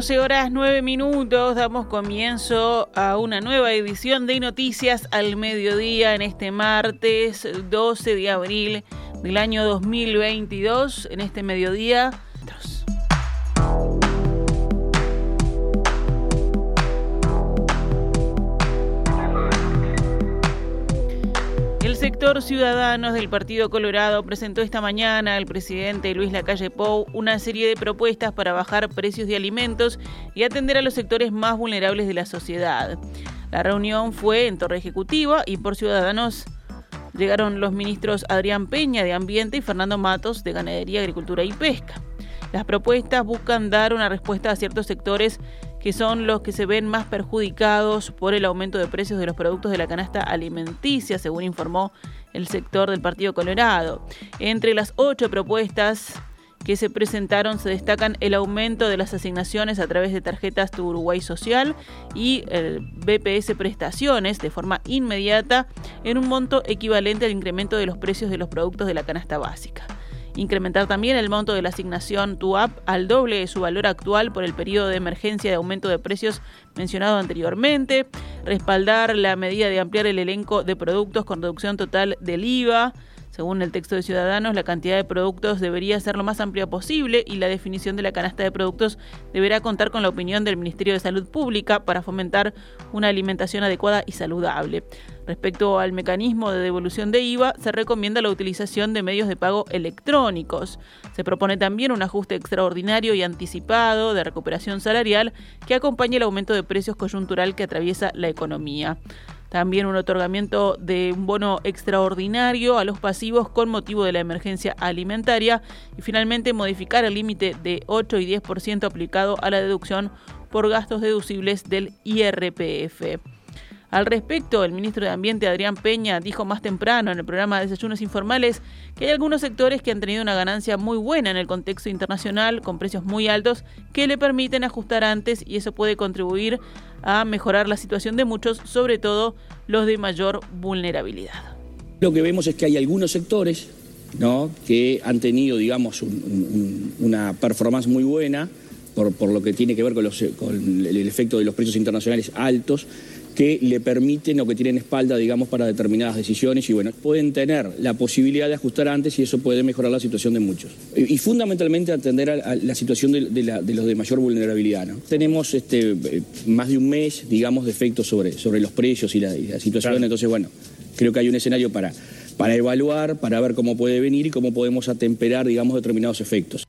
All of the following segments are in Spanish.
12 horas 9 minutos, damos comienzo a una nueva edición de Noticias al Mediodía en este martes 12 de abril del año 2022. En este mediodía... sector Ciudadanos del Partido Colorado presentó esta mañana al presidente Luis Lacalle Pou una serie de propuestas para bajar precios de alimentos y atender a los sectores más vulnerables de la sociedad. La reunión fue en Torre Ejecutiva y por Ciudadanos llegaron los ministros Adrián Peña de Ambiente y Fernando Matos de Ganadería, Agricultura y Pesca. Las propuestas buscan dar una respuesta a ciertos sectores que son los que se ven más perjudicados por el aumento de precios de los productos de la canasta alimenticia, según informó el sector del Partido Colorado. Entre las ocho propuestas que se presentaron se destacan el aumento de las asignaciones a través de tarjetas de Uruguay Social y el BPS Prestaciones de forma inmediata en un monto equivalente al incremento de los precios de los productos de la canasta básica. Incrementar también el monto de la asignación TUAP al doble de su valor actual por el periodo de emergencia de aumento de precios mencionado anteriormente. Respaldar la medida de ampliar el elenco de productos con reducción total del IVA. Según el texto de Ciudadanos, la cantidad de productos debería ser lo más amplia posible y la definición de la canasta de productos deberá contar con la opinión del Ministerio de Salud Pública para fomentar una alimentación adecuada y saludable. Respecto al mecanismo de devolución de IVA, se recomienda la utilización de medios de pago electrónicos. Se propone también un ajuste extraordinario y anticipado de recuperación salarial que acompañe el aumento de precios coyuntural que atraviesa la economía. También un otorgamiento de un bono extraordinario a los pasivos con motivo de la emergencia alimentaria y finalmente modificar el límite de 8 y 10% aplicado a la deducción por gastos deducibles del IRPF. Al respecto, el ministro de Ambiente, Adrián Peña, dijo más temprano en el programa de Desayunos Informales que hay algunos sectores que han tenido una ganancia muy buena en el contexto internacional, con precios muy altos, que le permiten ajustar antes y eso puede contribuir a mejorar la situación de muchos, sobre todo los de mayor vulnerabilidad. Lo que vemos es que hay algunos sectores ¿no? que han tenido, digamos, una performance muy buena por, lo que tiene que ver con, con el efecto de los precios internacionales altos que le permiten o que tienen espalda, digamos, para determinadas decisiones y bueno, pueden tener la posibilidad de ajustar antes y eso puede mejorar la situación de muchos. Y, fundamentalmente atender a, la situación de, los de mayor vulnerabilidad. ¿no? Tenemos este, más de un mes, digamos, de efectos sobre, sobre los precios y la, situación, entonces bueno, creo que hay un escenario para, para evaluar, para ver cómo puede venir y cómo podemos atemperar, digamos, determinados efectos.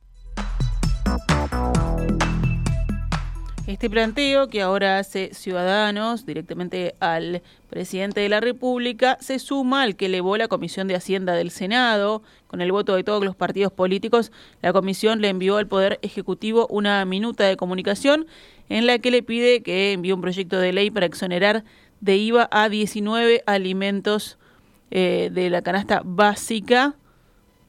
Este planteo que ahora hace Ciudadanos directamente al presidente de la República se suma al que elevó la Comisión de Hacienda del Senado. Con el voto de todos los partidos políticos, la comisión le envió al Poder Ejecutivo una minuta de comunicación en la que le pide que envíe un proyecto de ley para exonerar de IVA a 19 alimentos eh, de la canasta básica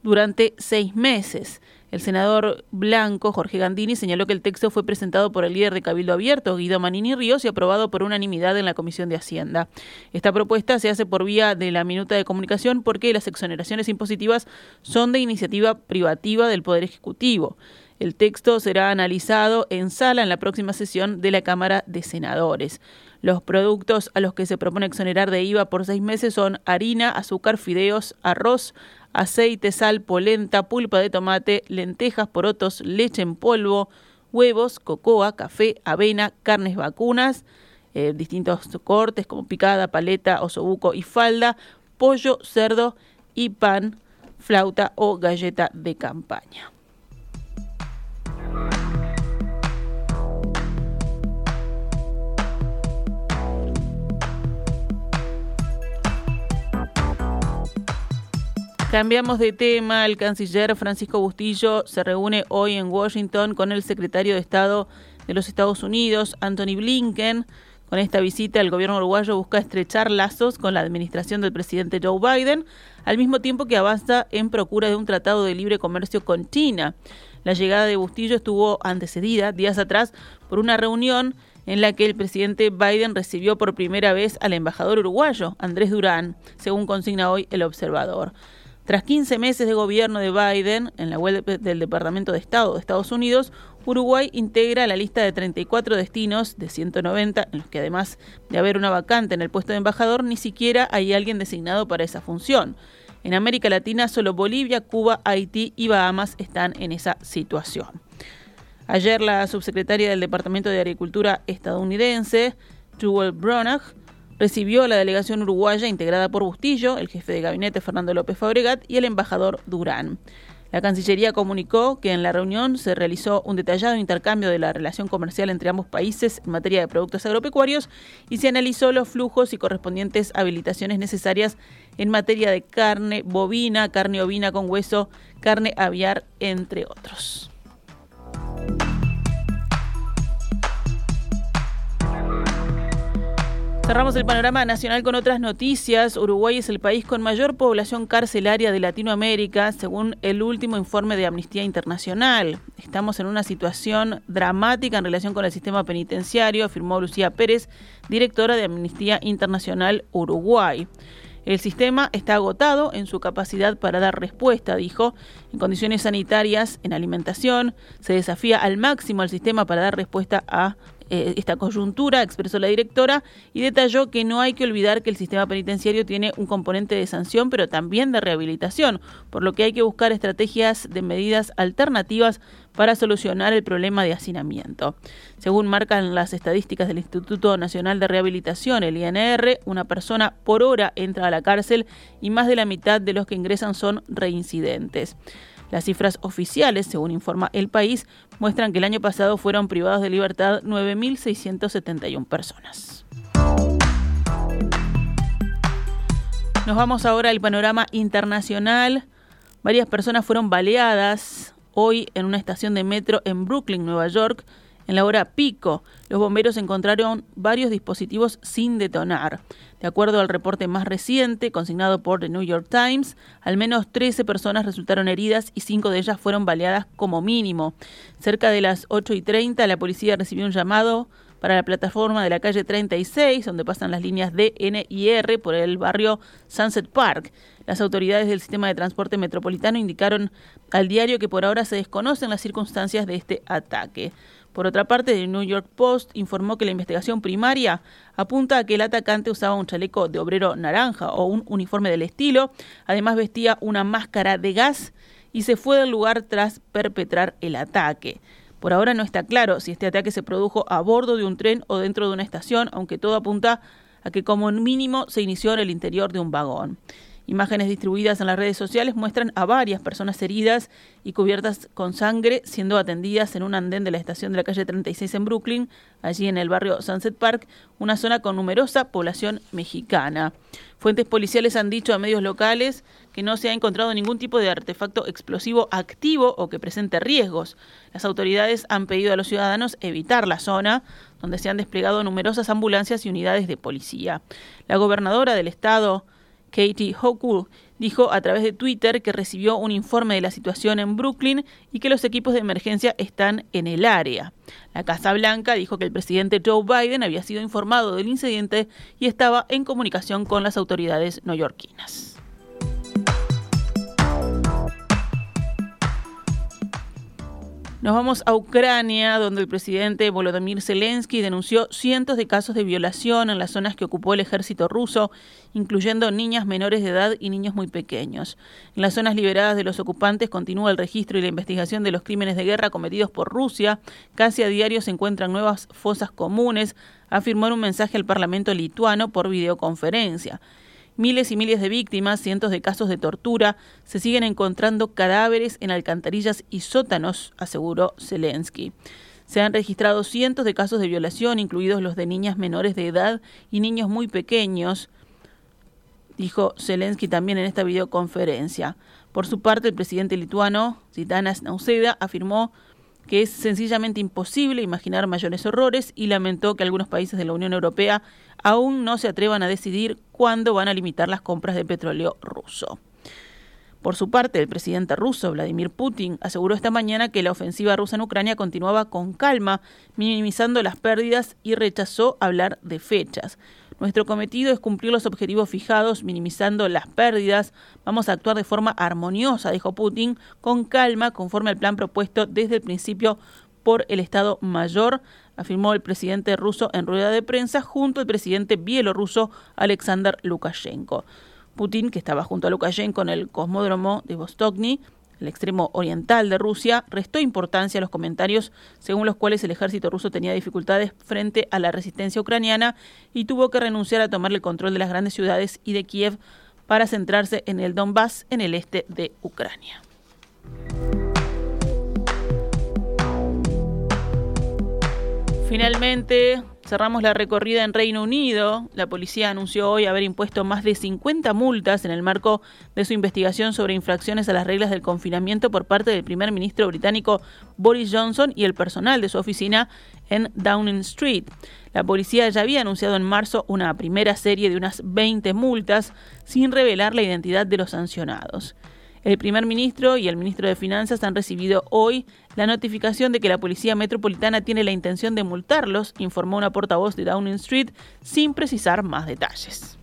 durante seis meses. El senador blanco Jorge Gandini señaló que el texto fue presentado por el líder de Cabildo Abierto, Guido Manini Ríos, y aprobado por unanimidad en la Comisión de Hacienda. Esta propuesta se hace por vía de la minuta de comunicación porque las exoneraciones impositivas son de iniciativa privativa del Poder Ejecutivo. El texto será analizado en sala en la próxima sesión de la Cámara de Senadores. Los productos a los que se propone exonerar de IVA por seis meses son harina, azúcar, fideos, arroz, aceite, sal, polenta, pulpa de tomate, lentejas, porotos, leche en polvo, huevos, cocoa, café, avena, carnes vacunas, eh, distintos cortes como picada, paleta, osobuco y falda, pollo, cerdo y pan, flauta o galleta de campaña. Cambiamos de tema. El canciller Francisco Bustillo se reúne hoy en Washington con el secretario de Estado de los Estados Unidos, Anthony Blinken. Con esta visita, el gobierno uruguayo busca estrechar lazos con la administración del presidente Joe Biden, al mismo tiempo que avanza en procura de un tratado de libre comercio con China. La llegada de Bustillo estuvo antecedida días atrás por una reunión en la que el presidente Biden recibió por primera vez al embajador uruguayo, Andrés Durán, según consigna hoy el observador. Tras 15 meses de gobierno de Biden, en la web del Departamento de Estado de Estados Unidos, Uruguay integra la lista de 34 destinos de 190, en los que además de haber una vacante en el puesto de embajador, ni siquiera hay alguien designado para esa función. En América Latina, solo Bolivia, Cuba, Haití y Bahamas están en esa situación. Ayer la subsecretaria del Departamento de Agricultura estadounidense, Jewel Bronach, recibió a la delegación uruguaya integrada por Bustillo, el jefe de gabinete Fernando López Fabregat y el embajador Durán. La Cancillería comunicó que en la reunión se realizó un detallado intercambio de la relación comercial entre ambos países en materia de productos agropecuarios y se analizó los flujos y correspondientes habilitaciones necesarias en materia de carne bovina, carne ovina con hueso, carne aviar, entre otros. Cerramos el panorama nacional con otras noticias. Uruguay es el país con mayor población carcelaria de Latinoamérica, según el último informe de Amnistía Internacional. Estamos en una situación dramática en relación con el sistema penitenciario, afirmó Lucía Pérez, directora de Amnistía Internacional Uruguay. El sistema está agotado en su capacidad para dar respuesta, dijo. En condiciones sanitarias, en alimentación, se desafía al máximo al sistema para dar respuesta a eh, esta coyuntura, expresó la directora, y detalló que no hay que olvidar que el sistema penitenciario tiene un componente de sanción, pero también de rehabilitación, por lo que hay que buscar estrategias de medidas alternativas para solucionar el problema de hacinamiento. Según marcan las estadísticas del Instituto Nacional de Rehabilitación, el INR, una persona por hora entra a la cárcel y más de la mitad de los que ingresan son reincidentes. Las cifras oficiales, según informa El País, muestran que el año pasado fueron privados de libertad 9.671 personas. Nos vamos ahora al panorama internacional. Varias personas fueron baleadas hoy en una estación de metro en Brooklyn, Nueva York, en la hora pico, los bomberos encontraron varios dispositivos sin detonar. De acuerdo al reporte más reciente, consignado por The New York Times, al menos 13 personas resultaron heridas y 5 de ellas fueron baleadas como mínimo. Cerca de las 8 y 30, la policía recibió un llamado para la plataforma de la calle 36, donde pasan las líneas D, N y R por el barrio Sunset Park. Las autoridades del sistema de transporte metropolitano indicaron al diario que por ahora se desconocen las circunstancias de este ataque. Por otra parte, el New York Post informó que la investigación primaria apunta a que el atacante usaba un chaleco de obrero naranja o un uniforme del estilo, además vestía una máscara de gas y se fue del lugar tras perpetrar el ataque. Por ahora no está claro si este ataque se produjo a bordo de un tren o dentro de una estación, aunque todo apunta a que como mínimo se inició en el interior de un vagón. Imágenes distribuidas en las redes sociales muestran a varias personas heridas y cubiertas con sangre siendo atendidas en un andén de la estación de la calle 36 en Brooklyn, allí en el barrio Sunset Park, una zona con numerosa población mexicana. Fuentes policiales han dicho a medios locales que no se ha encontrado ningún tipo de artefacto explosivo activo o que presente riesgos. Las autoridades han pedido a los ciudadanos evitar la zona, donde se han desplegado numerosas ambulancias y unidades de policía. La gobernadora del estado, Katie Hochul dijo a través de Twitter que recibió un informe de la situación en Brooklyn y que los equipos de emergencia están en el área. La Casa Blanca dijo que el presidente Joe Biden había sido informado del incidente y estaba en comunicación con las autoridades neoyorquinas. Nos vamos a Ucrania, donde el presidente Volodymyr Zelensky denunció cientos de casos de violación en las zonas que ocupó el ejército ruso, incluyendo niñas menores de edad y niños muy pequeños. En las zonas liberadas de los ocupantes continúa el registro y la investigación de los crímenes de guerra cometidos por Rusia. Casi a diario se encuentran nuevas fosas comunes, afirmó en un mensaje al Parlamento lituano por videoconferencia. Miles y miles de víctimas, cientos de casos de tortura, se siguen encontrando cadáveres en alcantarillas y sótanos, aseguró Zelensky. Se han registrado cientos de casos de violación, incluidos los de niñas menores de edad y niños muy pequeños, dijo Zelensky también en esta videoconferencia. Por su parte, el presidente lituano, Zitanas Nauseda, afirmó que es sencillamente imposible imaginar mayores horrores y lamentó que algunos países de la Unión Europea aún no se atrevan a decidir cuándo van a limitar las compras de petróleo ruso. Por su parte, el presidente ruso, Vladimir Putin, aseguró esta mañana que la ofensiva rusa en Ucrania continuaba con calma, minimizando las pérdidas y rechazó hablar de fechas. Nuestro cometido es cumplir los objetivos fijados, minimizando las pérdidas. Vamos a actuar de forma armoniosa, dijo Putin, con calma, conforme al plan propuesto desde el principio por el Estado Mayor, afirmó el presidente ruso en rueda de prensa junto al presidente bielorruso Alexander Lukashenko. Putin, que estaba junto a Lukashenko en el cosmódromo de Vostokny, el extremo oriental de Rusia, restó importancia a los comentarios según los cuales el ejército ruso tenía dificultades frente a la resistencia ucraniana y tuvo que renunciar a tomar el control de las grandes ciudades y de Kiev para centrarse en el Donbass, en el este de Ucrania. Finalmente, cerramos la recorrida en Reino Unido. La policía anunció hoy haber impuesto más de 50 multas en el marco de su investigación sobre infracciones a las reglas del confinamiento por parte del primer ministro británico Boris Johnson y el personal de su oficina en Downing Street. La policía ya había anunciado en marzo una primera serie de unas 20 multas sin revelar la identidad de los sancionados. El primer ministro y el ministro de Finanzas han recibido hoy la notificación de que la Policía Metropolitana tiene la intención de multarlos, informó una portavoz de Downing Street sin precisar más detalles.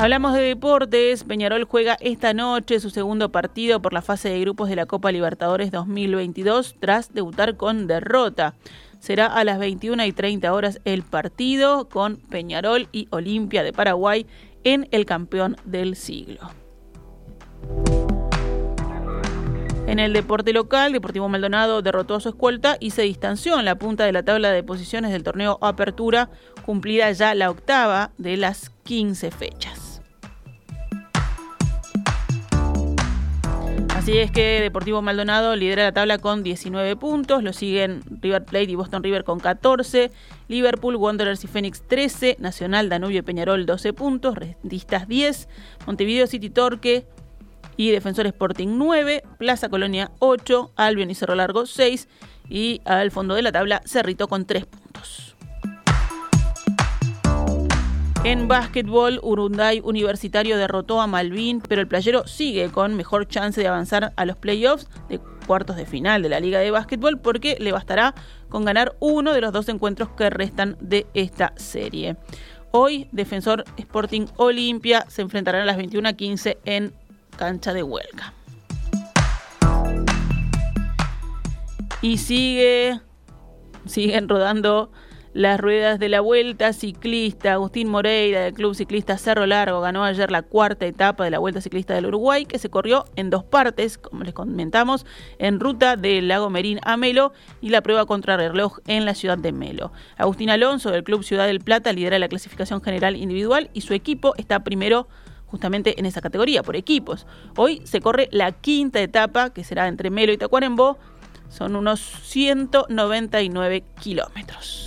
Hablamos de deportes. Peñarol juega esta noche su segundo partido por la fase de grupos de la Copa Libertadores 2022 tras debutar con derrota. Será a las 21 y 30 horas el partido con Peñarol y Olimpia de Paraguay en el campeón del siglo. En el deporte local, Deportivo Maldonado derrotó a su escolta y se distanció en la punta de la tabla de posiciones del torneo Apertura, cumplida ya la octava de las 15 fechas. Así es que Deportivo Maldonado lidera la tabla con 19 puntos, lo siguen River Plate y Boston River con 14, Liverpool, Wanderers y Phoenix 13, Nacional, Danubio y Peñarol 12 puntos, Rentistas 10, Montevideo City Torque y Defensor Sporting 9, Plaza Colonia 8, Albion y Cerro Largo 6 y al fondo de la tabla Cerrito con 3 puntos. En básquetbol, Urunday Universitario derrotó a Malvin, pero el playero sigue con mejor chance de avanzar a los playoffs de cuartos de final de la Liga de Básquetbol porque le bastará con ganar uno de los dos encuentros que restan de esta serie. Hoy, Defensor Sporting Olimpia se enfrentarán a las 21:15 en cancha de Huelga. Y sigue, siguen rodando las ruedas de la Vuelta Ciclista. Agustín Moreira del Club Ciclista Cerro Largo ganó ayer la cuarta etapa de la Vuelta Ciclista del Uruguay, que se corrió en dos partes, como les comentamos, en ruta del Lago Merín a Melo y la prueba contra reloj en la ciudad de Melo. Agustín Alonso del Club Ciudad del Plata lidera la clasificación general individual y su equipo está primero justamente en esa categoría, por equipos. Hoy se corre la quinta etapa, que será entre Melo y Tacuarembó. Son unos 199 kilómetros.